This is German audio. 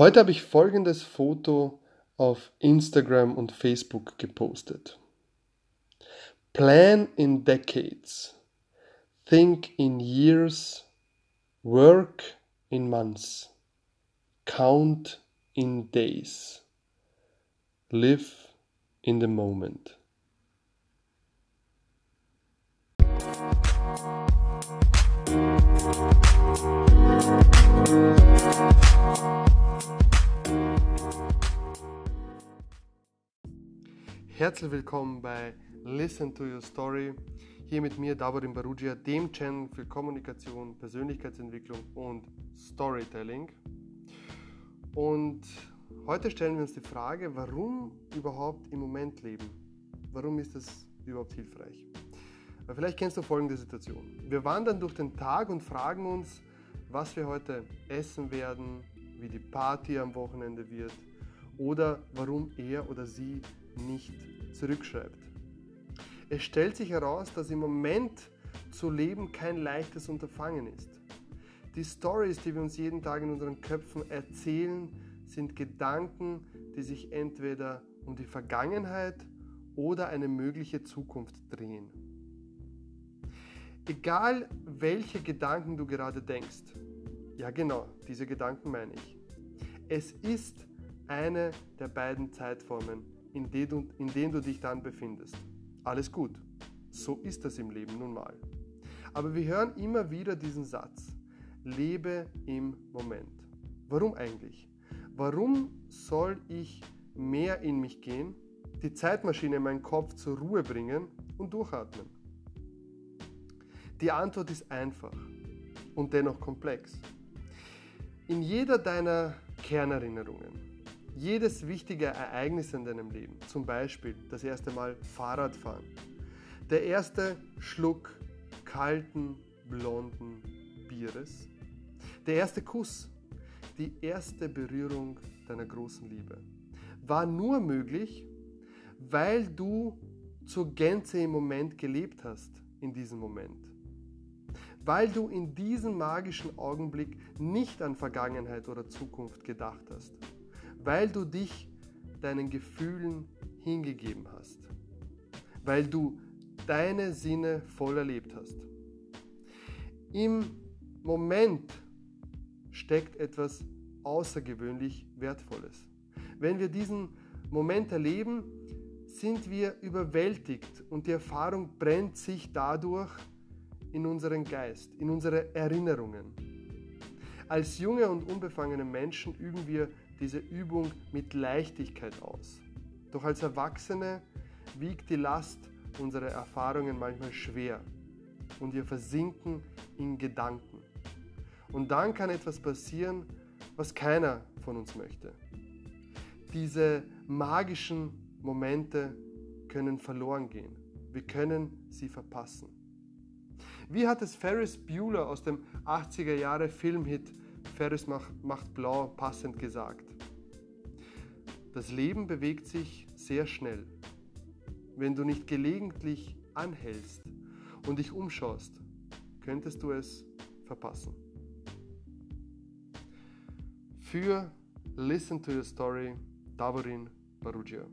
Heute habe ich folgendes Foto auf Instagram und Facebook gepostet. Plan in decades. Think in years. Work in months. Count in days. Live in the moment. Herzlich willkommen bei Listen to Your Story. Hier mit mir, Davorin Barugia, dem Channel für Kommunikation, Persönlichkeitsentwicklung und Storytelling. Und heute stellen wir uns die Frage, warum überhaupt im Moment leben? Warum ist das überhaupt hilfreich? Vielleicht kennst du folgende Situation. Wir wandern durch den Tag und fragen uns, was wir heute essen werden, wie die Party am Wochenende wird oder warum er oder sie nicht zurückschreibt. Es stellt sich heraus, dass im Moment zu leben kein leichtes Unterfangen ist. Die Stories, die wir uns jeden Tag in unseren Köpfen erzählen, sind Gedanken, die sich entweder um die Vergangenheit oder eine mögliche Zukunft drehen. Egal welche Gedanken du gerade denkst, ja genau, diese Gedanken meine ich. Es ist eine der beiden Zeitformen, in denen du, in denen du dich dann befindest. Alles gut, so ist das im Leben nun mal. Aber wir hören immer wieder diesen Satz, lebe im Moment. Warum eigentlich? Warum soll ich mehr in mich gehen, die Zeitmaschine in meinen Kopf zur Ruhe bringen und durchatmen? Die Antwort ist einfach und dennoch komplex. In jeder deiner Kernerinnerungen, jedes wichtige Ereignis in deinem Leben, zum Beispiel das erste Mal Fahrradfahren, der erste Schluck kalten, blonden Bieres, der erste Kuss, die erste Berührung deiner großen Liebe, war nur möglich, weil du zur Gänze im Moment gelebt hast, in diesem Moment. Weil du in diesem magischen Augenblick nicht an Vergangenheit oder Zukunft gedacht hast weil du dich deinen Gefühlen hingegeben hast, weil du deine Sinne voll erlebt hast. Im Moment steckt etwas außergewöhnlich Wertvolles. Wenn wir diesen Moment erleben, sind wir überwältigt und die Erfahrung brennt sich dadurch in unseren Geist, in unsere Erinnerungen. Als junge und unbefangene Menschen üben wir diese Übung mit Leichtigkeit aus. Doch als Erwachsene wiegt die Last unserer Erfahrungen manchmal schwer und wir versinken in Gedanken. Und dann kann etwas passieren, was keiner von uns möchte. Diese magischen Momente können verloren gehen. Wir können sie verpassen. Wie hat es Ferris Bueller aus dem 80er Jahre Filmhit Ferris macht blau passend gesagt? Das Leben bewegt sich sehr schnell. Wenn du nicht gelegentlich anhältst und dich umschaust, könntest du es verpassen. Für Listen to Your Story, Davorin Barugia.